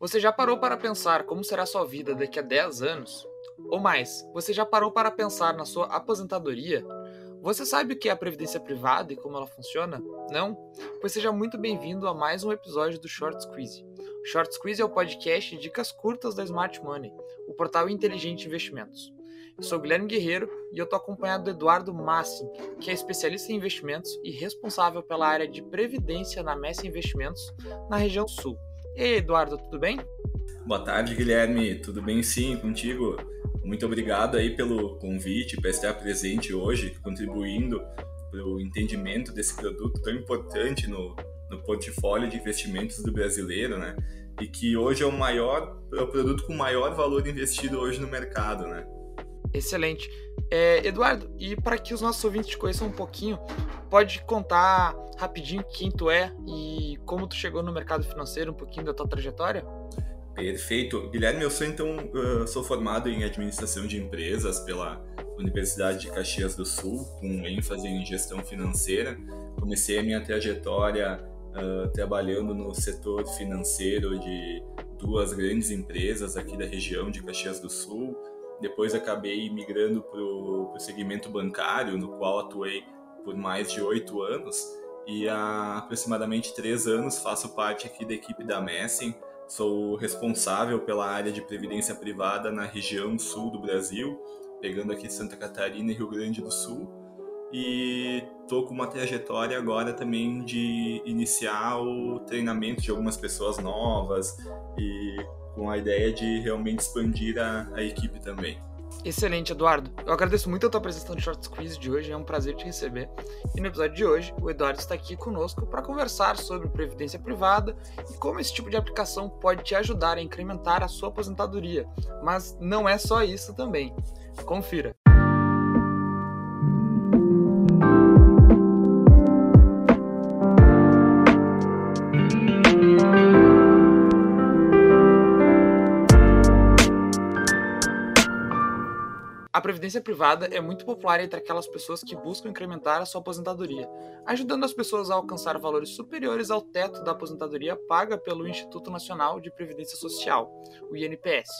Você já parou para pensar como será sua vida daqui a 10 anos? Ou mais, você já parou para pensar na sua aposentadoria? Você sabe o que é a previdência privada e como ela funciona? Não? Pois seja muito bem-vindo a mais um episódio do Short Squeeze. O Short Squeeze é o podcast de dicas curtas da Smart Money, o portal inteligente de investimentos. Eu sou Guilherme Guerreiro e eu estou acompanhado do Eduardo Massin, que é especialista em investimentos e responsável pela área de previdência na Messi Investimentos na região sul. Eduardo, tudo bem? Boa tarde, Guilherme. Tudo bem sim contigo? Muito obrigado aí pelo convite, por estar presente hoje, contribuindo para o entendimento desse produto tão importante no, no portfólio de investimentos do brasileiro, né? E que hoje é o maior, é o produto com maior valor investido hoje no mercado, né? Excelente. É, Eduardo, e para que os nossos ouvintes te conheçam um pouquinho, pode contar rapidinho quem tu é e como tu chegou no mercado financeiro, um pouquinho da tua trajetória? Perfeito. Guilherme, eu sou então uh, sou formado em administração de empresas pela Universidade de Caxias do Sul, com ênfase em gestão financeira. Comecei a minha trajetória uh, trabalhando no setor financeiro de duas grandes empresas aqui da região de Caxias do Sul. Depois acabei migrando para o segmento bancário, no qual atuei por mais de oito anos. E há aproximadamente três anos faço parte aqui da equipe da Messing. Sou responsável pela área de previdência privada na região sul do Brasil, pegando aqui Santa Catarina e Rio Grande do Sul. E estou com uma trajetória agora também de iniciar o treinamento de algumas pessoas novas e com a ideia de realmente expandir a, a equipe também. Excelente, Eduardo. Eu agradeço muito a tua presença no Short Squeeze de hoje, é um prazer te receber. E no episódio de hoje, o Eduardo está aqui conosco para conversar sobre previdência privada e como esse tipo de aplicação pode te ajudar a incrementar a sua aposentadoria. Mas não é só isso também. Confira. A previdência privada é muito popular entre aquelas pessoas que buscam incrementar a sua aposentadoria, ajudando as pessoas a alcançar valores superiores ao teto da aposentadoria paga pelo Instituto Nacional de Previdência Social, o INPS.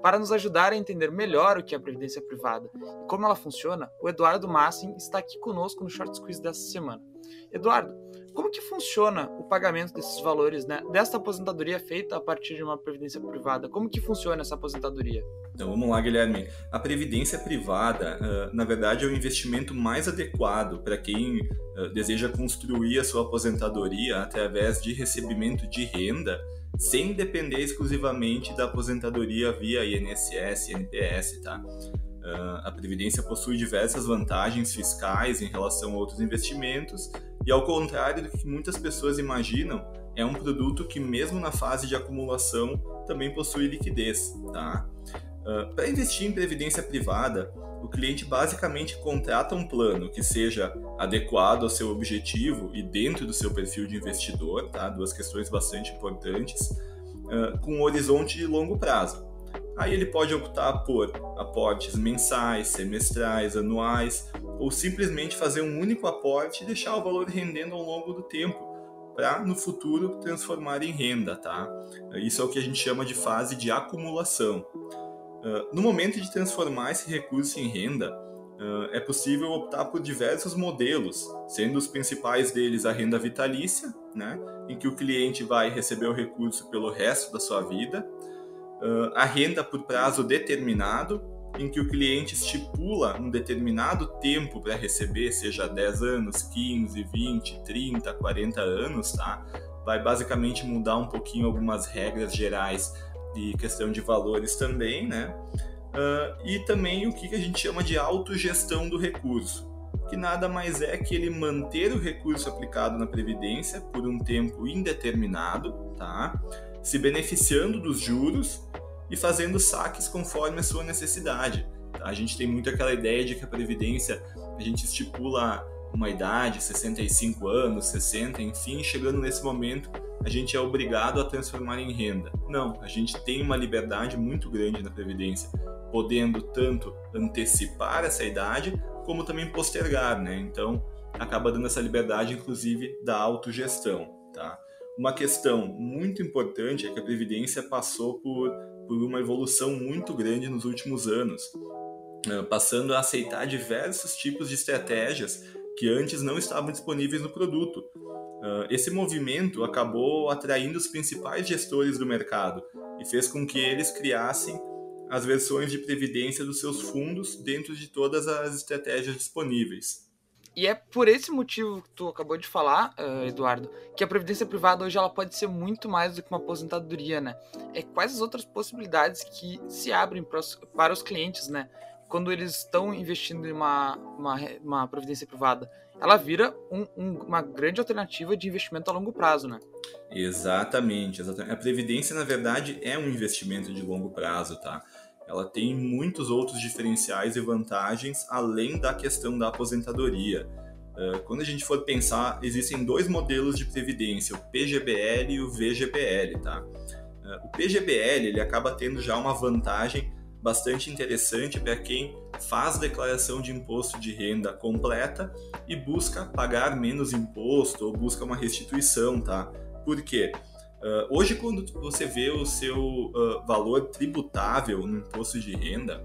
Para nos ajudar a entender melhor o que é a previdência privada e como ela funciona, o Eduardo Massin está aqui conosco no Short Squeeze dessa semana. Eduardo, como que funciona o pagamento desses valores, né? Desta aposentadoria feita a partir de uma previdência privada? Como que funciona essa aposentadoria? Então vamos lá, Guilherme. A previdência privada, uh, na verdade, é o investimento mais adequado para quem uh, deseja construir a sua aposentadoria através de recebimento de renda, sem depender exclusivamente da aposentadoria via INSS, INPS, tá? Uh, a Previdência possui diversas vantagens fiscais em relação a outros investimentos, e ao contrário do que muitas pessoas imaginam, é um produto que, mesmo na fase de acumulação, também possui liquidez. Tá? Uh, Para investir em previdência privada, o cliente basicamente contrata um plano que seja adequado ao seu objetivo e dentro do seu perfil de investidor, tá? duas questões bastante importantes, uh, com um horizonte de longo prazo. Aí ele pode optar por aportes mensais, semestrais, anuais, ou simplesmente fazer um único aporte e deixar o valor rendendo ao longo do tempo, para no futuro transformar em renda, tá? Isso é o que a gente chama de fase de acumulação. No momento de transformar esse recurso em renda, é possível optar por diversos modelos, sendo os principais deles a renda vitalícia, né, em que o cliente vai receber o recurso pelo resto da sua vida, uh, a renda por prazo determinado, em que o cliente estipula um determinado tempo para receber, seja 10 anos, 15, 20, 30, 40 anos, tá? Vai basicamente mudar um pouquinho algumas regras gerais de questão de valores também, né? Uh, e também o que a gente chama de autogestão do recurso, que nada mais é que ele manter o recurso aplicado na Previdência por um tempo indeterminado, tá? se beneficiando dos juros e fazendo saques conforme a sua necessidade. Tá? A gente tem muito aquela ideia de que a previdência a gente estipula uma idade, 65 anos, 60, enfim, chegando nesse momento a gente é obrigado a transformar em renda. Não, a gente tem uma liberdade muito grande na previdência, podendo tanto antecipar essa idade como também postergar, né? Então acaba dando essa liberdade, inclusive, da autogestão, tá? uma questão muito importante é que a Previdência passou por, por uma evolução muito grande nos últimos anos, uh, passando a aceitar diversos tipos de estratégias que antes não estavam disponíveis no produto. Uh, esse movimento acabou atraindo os principais gestores do mercado e fez com que eles criassem as versões de previdência dos seus fundos dentro de todas as estratégias disponíveis. E é por esse motivo que tu acabou de falar, uh, Eduardo, que a previdência privada hoje ela pode ser muito mais do que uma aposentadoria, né? É quais as outras possibilidades que se abrem para os, para os clientes, né? Quando eles estão investindo em uma, uma, uma previdência privada, ela vira um, um, uma grande alternativa de investimento a longo prazo, né? Exatamente, exatamente. A previdência, na verdade, é um investimento de longo prazo, tá? Ela tem muitos outros diferenciais e vantagens além da questão da aposentadoria. Eh, quando a gente for pensar, existem dois modelos de previdência, o PGBL e o VGBL, tá? Eh, o PGBL ele acaba tendo já uma vantagem bastante interessante para quem faz declaração de imposto de renda completa e busca pagar menos imposto ou busca uma restituição, tá? Por quê? Uh, hoje, quando você vê o seu uh, valor tributável no imposto de renda,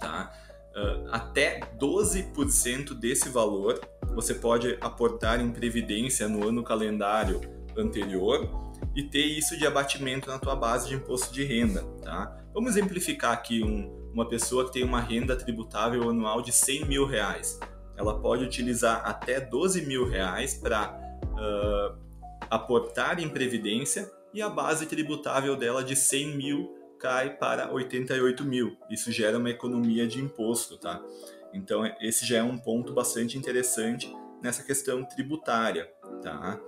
tá? Uh, até 12% desse valor você pode aportar em previdência no ano calendário anterior e ter isso de abatimento na tua base de imposto de renda, tá? Vamos exemplificar aqui um, uma pessoa que tem uma renda tributável anual de 100 mil reais. Ela pode utilizar até 12 mil reais para aportar em previdência e a base tributável dela de 100 mil cai para 88 mil. Isso gera uma economia de imposto, tá? Então esse já é um ponto bastante interessante nessa questão tributária, tá?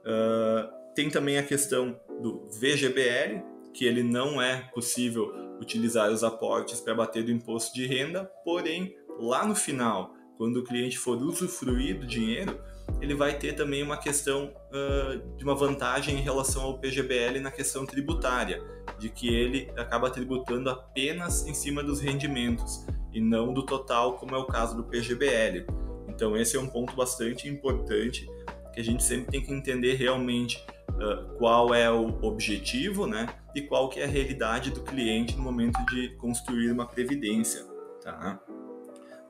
Uh, tem também a questão do VGBL, que ele não é possível utilizar os aportes para bater do imposto de renda, porém lá no final, quando o cliente for usufruir do dinheiro, ele vai ter também uma questão uh, de uma vantagem em relação ao PGBL na questão tributária, de que ele acaba tributando apenas em cima dos rendimentos e não do total, como é o caso do PGBL. Então esse é um ponto bastante importante que a gente sempre tem que entender realmente uh, qual é o objetivo, né, e qual que é a realidade do cliente no momento de construir uma previdência, tá?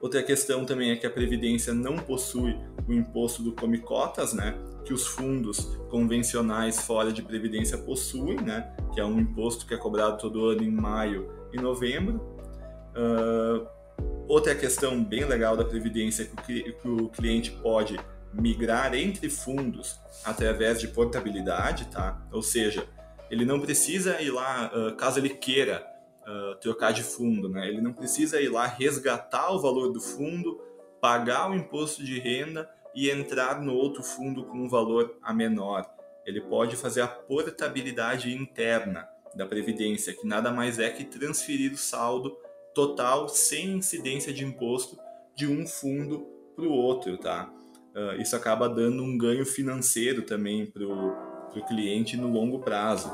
Outra questão também é que a Previdência não possui o imposto do Come Cotas, né? Que os fundos convencionais fora de Previdência possuem, né? Que é um imposto que é cobrado todo ano em maio e novembro. Uh, outra questão bem legal da Previdência é que o, que o cliente pode migrar entre fundos através de portabilidade, tá? Ou seja, ele não precisa ir lá, uh, caso ele queira uh, trocar de fundo, né? Ele não precisa ir lá resgatar o valor do fundo, pagar o imposto de renda e entrar no outro fundo com um valor a menor. Ele pode fazer a portabilidade interna da previdência, que nada mais é que transferir o saldo total sem incidência de imposto de um fundo para o outro, tá? Uh, isso acaba dando um ganho financeiro também para o cliente no longo prazo.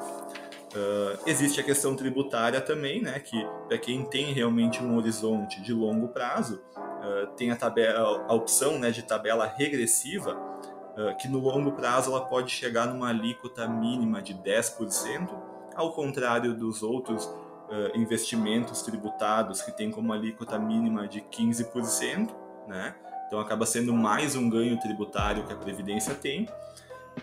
Uh, existe a questão tributária também, né, que para quem tem realmente um horizonte de longo prazo, uh, tem a, tabela, a opção né, de tabela regressiva, uh, que no longo prazo ela pode chegar numa alíquota mínima de 10%, ao contrário dos outros investimentos tributados que tem como alíquota mínima de 15%, né? Então acaba sendo mais um ganho tributário que a Previdência tem.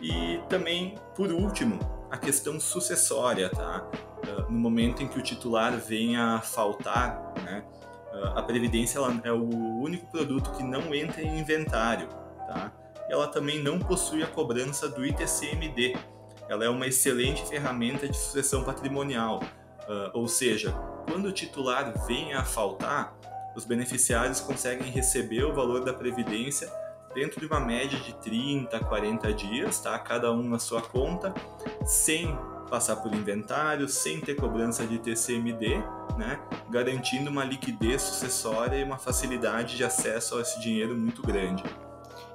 E também, por último, a questão sucessória, tá? Uh, no momento em que o titular venha a faltar, né? Uh, a previdência ela é o único produto que não entra em inventário, tá? E ela também não possui a cobrança do ITCMD. Ela é uma excelente ferramenta de sucessão patrimonial, uh, ou seja, quando o titular venha a faltar, os beneficiários conseguem receber o valor da previdência dentro de uma média de 30, 40 dias, tá? Cada um na sua conta, sem passar por inventário, sem ter cobrança de TCMD, né? Garantindo uma liquidez sucessória e uma facilidade de acesso a esse dinheiro muito grande.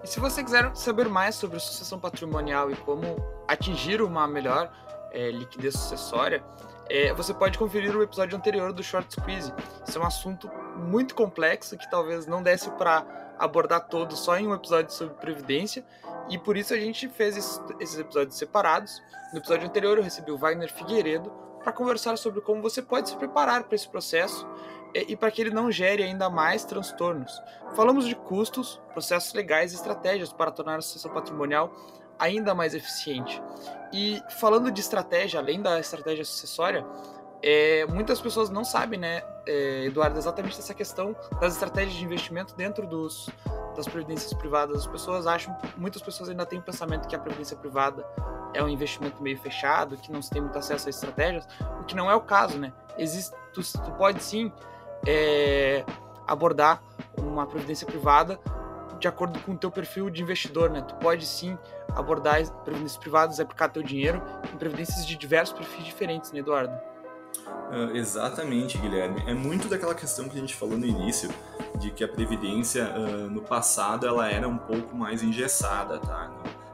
E se você quiser saber mais sobre sucessão patrimonial e como atingir uma melhor é, liquidez sucessória, é, você pode conferir o episódio anterior do Short Squeeze. Isso é um assunto muito complexo que talvez não desse para abordar todo só em um episódio sobre previdência, E por isso a gente fez esses episódios separados. No episódio anterior eu recebi o Wagner Figueiredo para conversar sobre como você pode se preparar para esse processo e para que ele não gere ainda mais transtornos. Falamos de custos, processos legais e estratégias para tornar a sucessão patrimonial ainda mais eficiente. E falando de estratégia, além da estratégia sucessória, é, muitas pessoas não sabem, né, é, Eduardo, exatamente essa questão das estratégias de investimento dentro dos, das previdências privadas. As pessoas acham, muitas pessoas ainda têm o pensamento que a previdência privada é um investimento meio fechado, que não se tem muito acesso a estratégias, o que não é o caso, né? Existe, tu, tu pode sim é, abordar uma previdência privada de acordo com o teu perfil de investidor, né? Tu pode sim abordar previdências privadas, aplicar teu dinheiro em previdências de diversos perfis diferentes, né, Eduardo? Uh, exatamente, Guilherme. É muito daquela questão que a gente falou no início, de que a previdência uh, no passado ela era um pouco mais engessada, tá?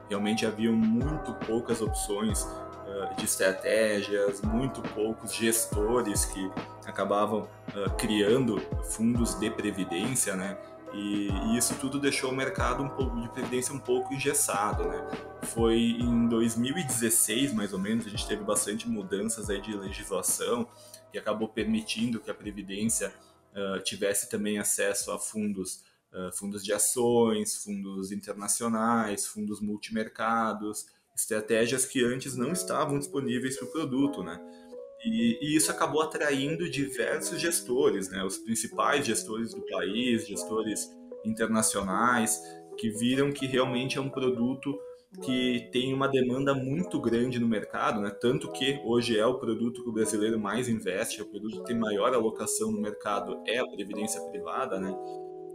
Realmente havia muito poucas opções uh, de estratégias, muito poucos gestores que acabavam criando fundos de previdência, né? E, e, isso tudo deixou o mercado um pouco de previdência um pouco engessado, né? Foi em 2016, mais ou menos, a gente teve bastante mudanças aí de legislação que acabou permitindo que a previdência uh, tivesse também acesso a fundos, uh, fundos de ações, fundos internacionais, fundos multimercados, estratégias que antes não estavam disponíveis para o produto, né? E, e, isso acabou atraindo diversos gestores, né? os principais gestores do país, gestores internacionais, que viram que realmente é um produto que tem uma demanda muito grande no mercado, né? tanto que hoje é o produto que o brasileiro mais investe, é o produto que tem maior alocação no mercado, é a previdência privada, né?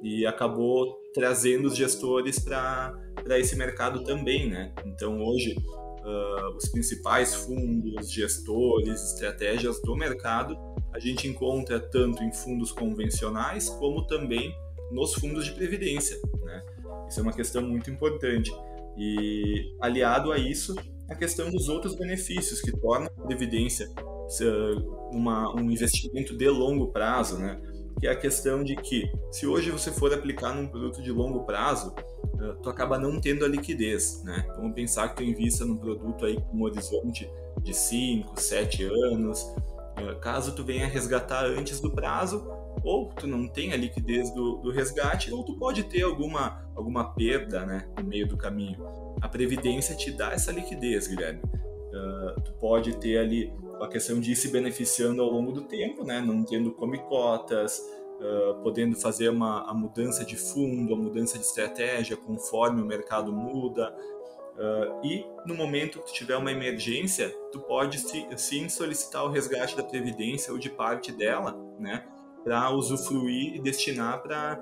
e acabou trazendo os gestores para esse mercado também. Né? Então hoje uh, os principais fundos, gestores, estratégias do mercado, a gente encontra tanto em fundos convencionais como também nos fundos de previdência. Né? Isso é uma questão muito importante. E aliado a isso, a questão dos outros benefícios que tornam a previdência uma, um investimento de longo prazo, né? que é a questão de que se hoje você for aplicar num produto de longo prazo, tu acaba não tendo a liquidez, né? Vamos pensar que tu invista num produto aí com um horizonte de 5, 7 anos, uh, caso tu venha resgatar antes do prazo, ou tu não tem a liquidez do, do resgate, ou tu pode ter alguma, alguma perda, né, no meio do caminho. A Previdência te dá essa liquidez, Guilherme. Uh, tu pode ter ali a questão de ir se beneficiando ao longo do tempo, né? não tendo come cotas, uh, podendo fazer uma, a mudança de fundo, a mudança de estratégia conforme o mercado muda. Uh, e no momento que tiver uma emergência, tu pode sim solicitar o resgate da previdência ou de parte dela, né, para usufruir e destinar para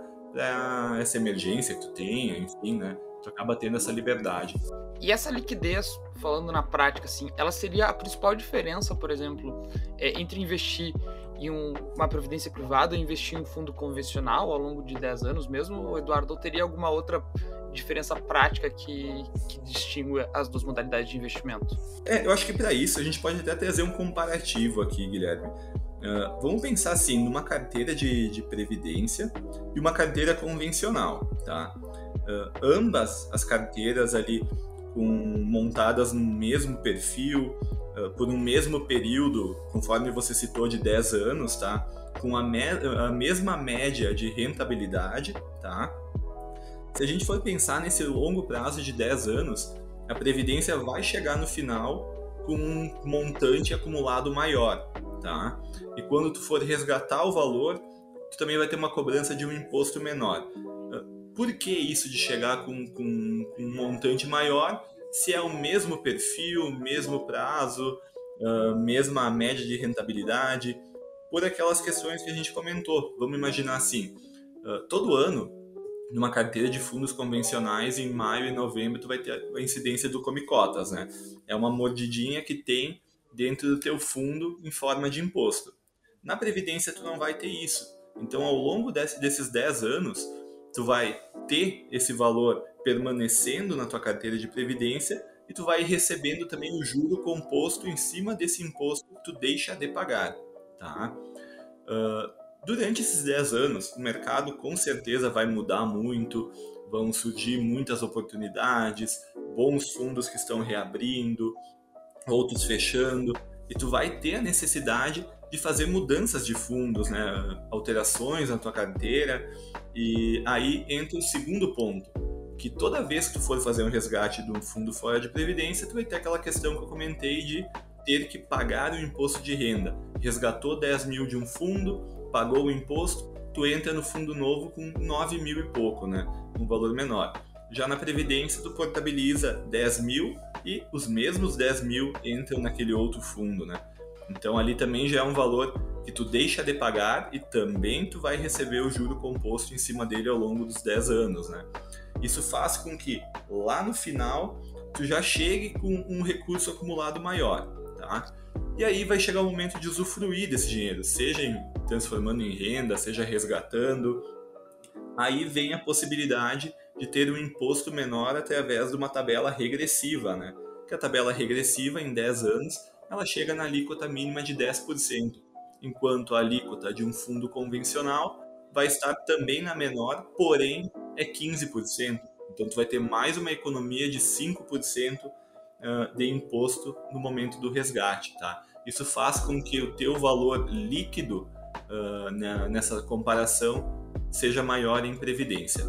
essa emergência que tu tenha, enfim, né, tu acaba tendo essa liberdade. E essa liquidez, falando na prática, assim, ela seria a principal diferença, por exemplo, é, entre investir em um, uma previdência privada e investir em um fundo convencional ao longo de 10 anos mesmo, Eduardo? Ou teria alguma outra diferença prática que, que distingue as duas modalidades de investimento? É, eu acho que para isso a gente pode até trazer um comparativo aqui, Guilherme. Uh, vamos pensar assim, numa carteira de, de previdência e uma carteira convencional, tá? Uh, ambas as carteiras ali com, montadas no mesmo perfil, uh, por um mesmo período, conforme você citou, de 10 anos, tá? Com a, me a mesma média de rentabilidade, tá? Se a gente for pensar nesse longo prazo de 10 anos, a Previdência vai chegar no final com um montante acumulado maior, tá? E quando tu for resgatar o valor, tu também vai ter uma cobrança de um imposto menor. Por que isso de chegar com, com, com um montante maior se é o mesmo perfil, mesmo prazo, uh, mesma média de rentabilidade? Por aquelas questões que a gente comentou. Vamos imaginar assim: uh, todo ano, numa carteira de fundos convencionais, em maio e novembro, tu vai ter a incidência do Come Cotas, né? É uma mordidinha que tem dentro do teu fundo em forma de imposto. Na Previdência, tu não vai ter isso. Então, ao longo desse, desses 10 anos, tu vai ter esse valor permanecendo na tua carteira de previdência e tu vai recebendo também o juro composto em cima desse imposto que tu deixa de pagar, tá? Uh, durante esses 10 anos, o mercado com certeza vai mudar muito, vão surgir muitas oportunidades, bons fundos que estão reabrindo, outros fechando, e tu vai ter a necessidade de fazer mudanças de fundos, né? alterações na tua carteira, e aí entra o segundo ponto, que toda vez que tu for fazer um resgate de um fundo fora de previdência, tu vai ter aquela questão que eu comentei de ter que pagar o imposto de renda. Resgatou 10 mil de um fundo, pagou o imposto, tu entra no fundo novo com 9 mil e pouco, né? Um valor menor. Já na Previdência, tu portabiliza 10 mil e os mesmos 10 mil entram naquele outro fundo, né? Então ali também já é um valor que tu deixa de pagar e também tu vai receber o juro composto em cima dele ao longo dos 10 anos, né? Isso faz com que lá no final tu já chegue com um recurso acumulado maior, tá? E aí vai chegar o momento de usufruir desse dinheiro, seja transformando em renda, seja resgatando. Aí vem a possibilidade de ter um imposto menor através de uma tabela regressiva, né? Que a tabela regressiva em 10 anos, ela chega na alíquota mínima de 10%, enquanto a alíquota de um fundo convencional vai estar também na menor, porém é 15%. Então tu vai ter mais uma economia de 5% de imposto no momento do resgate, tá? Isso faz com que o teu valor líquido uh, nessa comparação seja maior em previdência.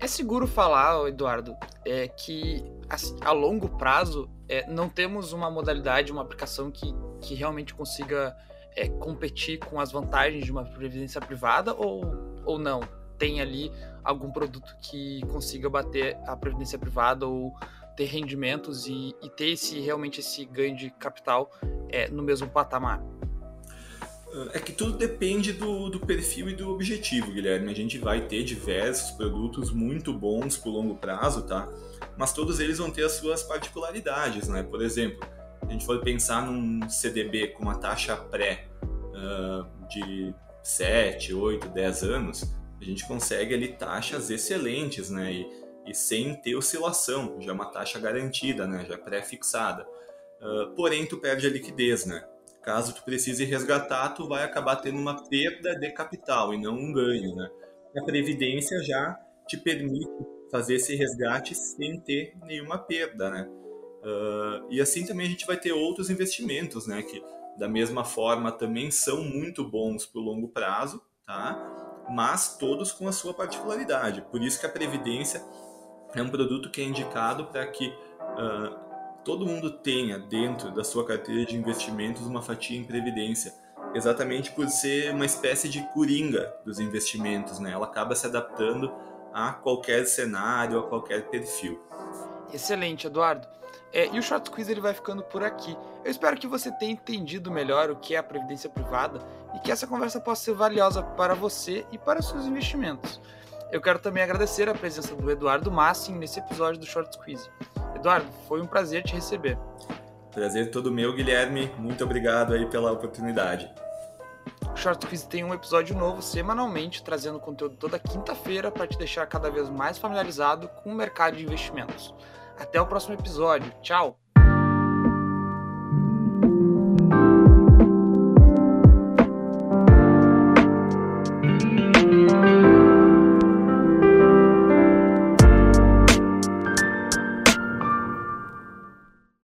É seguro falar, Eduardo, é que a, a longo prazo é, não temos uma modalidade, uma aplicação que, que realmente consiga é, competir com as vantagens de uma previdência privada ou, ou não? Tem ali algum produto que consiga bater a previdência privada ou ter rendimentos e, e ter esse realmente esse ganho de capital é, no mesmo patamar? É que tudo depende do, do, perfil e do objetivo, Guilherme. A gente vai ter diversos produtos muito bons por longo prazo, tá? Mas todos eles vão ter as suas particularidades, né? Por exemplo, a gente for pensar num CDB com uma taxa pré uh, de 7, 8, 10 anos, a gente consegue ali taxas excelentes, né? E, e sem ter oscilação, já é uma taxa garantida, né? já pré-fixada. Uh, porém, tu perde a liquidez, né? Caso tu precise resgatar, tu vai acabar tendo uma perda de capital e não um ganho, né? A previdência já te permite fazer esse resgate sem ter nenhuma perda, né? Uh, e assim também a gente vai ter outros investimentos, né? Que da mesma forma também são muito bons para o longo prazo, tá? Mas todos com a sua particularidade. Por isso que a previdência é um produto que é indicado para que uh, todo mundo tenha dentro da sua carteira de investimentos uma fatia em previdência, exatamente por ser uma espécie de coringa dos investimentos, né? Ela acaba se adaptando a qualquer cenário, a qualquer perfil. Excelente, Eduardo. É, e o Short Quiz ele vai ficando por aqui. Eu espero que você tenha entendido melhor o que é a previdência privada e que essa conversa possa ser valiosa para você e para seus investimentos. Eu quero também agradecer a presença do Eduardo Massin nesse episódio do Short Quiz. Eduardo, foi um prazer te receber. Prazer todo meu, Guilherme. Muito obrigado aí pela oportunidade. O Short Quiz tem um episódio novo semanalmente, trazendo conteúdo toda quinta-feira para te deixar cada vez mais familiarizado com o mercado de investimentos. Até o próximo episódio. Tchau!